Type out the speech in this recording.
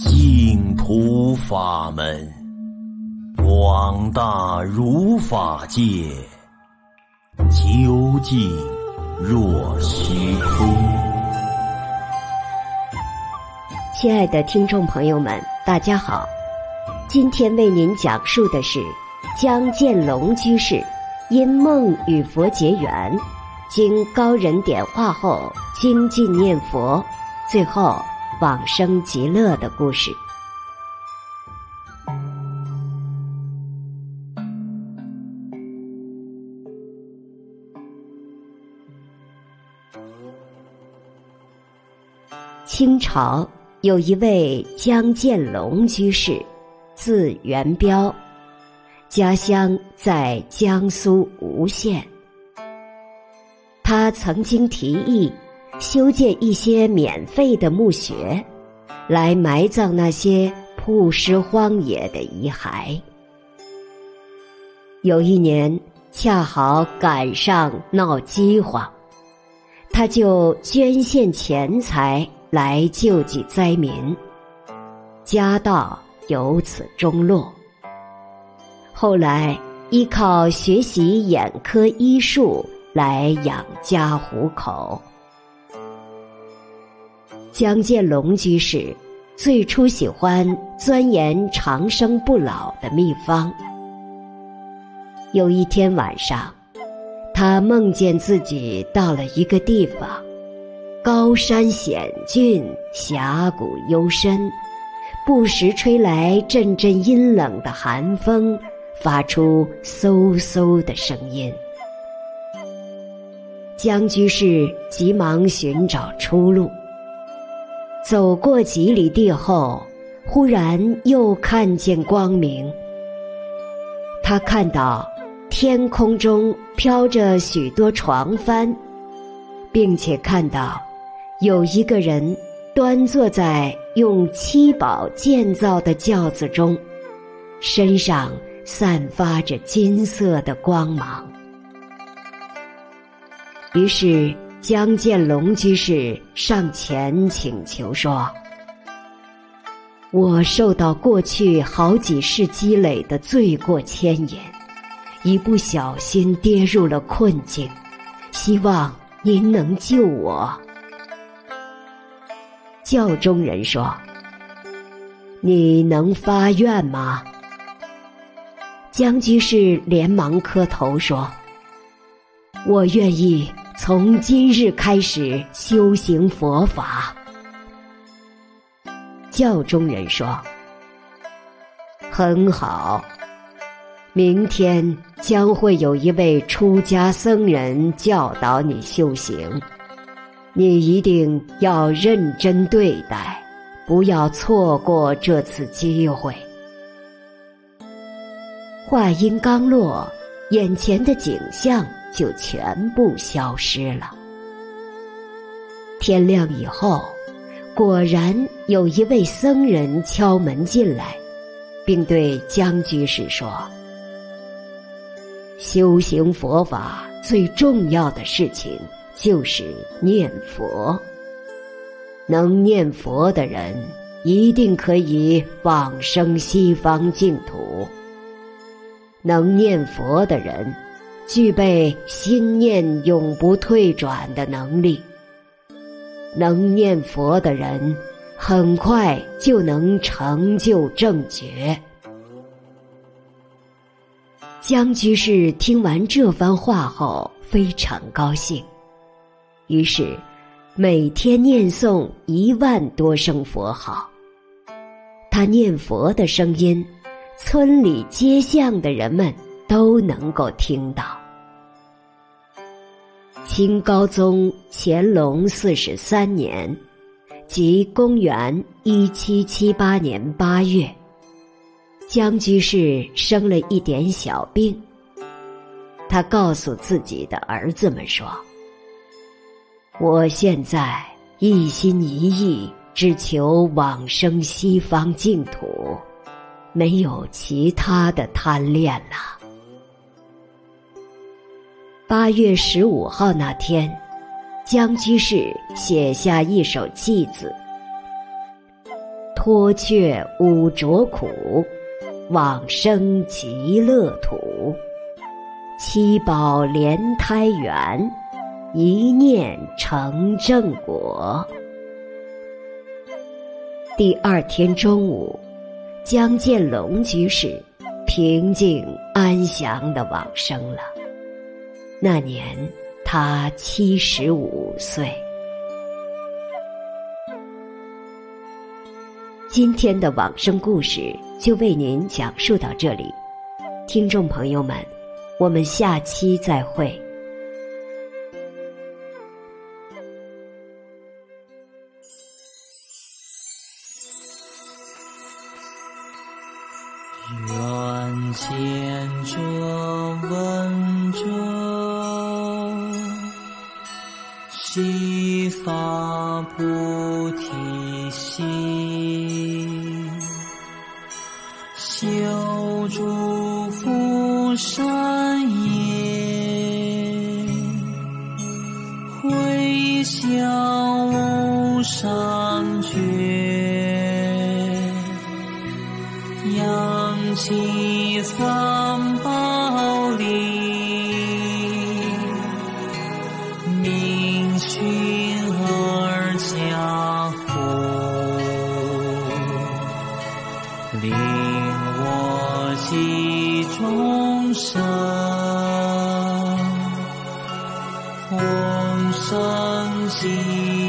净土法门，广大如法界，究竟若虚空。亲爱的听众朋友们，大家好，今天为您讲述的是江建龙居士因梦与佛结缘，经高人点化后精进念佛，最后。往生极乐的故事。清朝有一位江建龙居士，字元彪，家乡在江苏吴县。他曾经提议。修建一些免费的墓穴，来埋葬那些曝尸荒野的遗骸。有一年恰好赶上闹饥荒，他就捐献钱财来救济灾民，家道由此中落。后来依靠学习眼科医术来养家糊口。江建龙居士最初喜欢钻研长生不老的秘方。有一天晚上，他梦见自己到了一个地方，高山险峻，峡谷幽深，不时吹来阵阵阴冷的寒风，发出嗖嗖的声音。江居士急忙寻找出路。走过几里地后，忽然又看见光明。他看到天空中飘着许多床帆，并且看到有一个人端坐在用七宝建造的轿子中，身上散发着金色的光芒。于是。江建龙居士上前请求说：“我受到过去好几世积累的罪过牵引，一不小心跌入了困境，希望您能救我。”教中人说：“你能发愿吗？”江居士连忙磕头说：“我愿意。”从今日开始修行佛法。教中人说：“很好，明天将会有一位出家僧人教导你修行，你一定要认真对待，不要错过这次机会。”话音刚落，眼前的景象。就全部消失了。天亮以后，果然有一位僧人敲门进来，并对江居士说：“修行佛法最重要的事情就是念佛。能念佛的人，一定可以往生西方净土。能念佛的人。”具备心念永不退转的能力，能念佛的人很快就能成就正觉。江居士听完这番话后非常高兴，于是每天念诵一万多声佛号。他念佛的声音，村里街巷的人们都能够听到。清高宗乾隆四十三年，即公元一七七八年八月，江居士生了一点小病。他告诉自己的儿子们说：“我现在一心一意只求往生西方净土，没有其他的贪恋了。”八月十五号那天，江居士写下一首偈子：“脱却五浊苦，往生极乐土。七宝莲胎园，一念成正果。第二天中午，江建龙居士平静安详的往生了。那年他七十五岁。今天的往生故事就为您讲述到这里，听众朋友们。我们下期再会。愿见者闻者，悉发菩提心，修诸福善。上觉，扬起三令我济众生，同生极。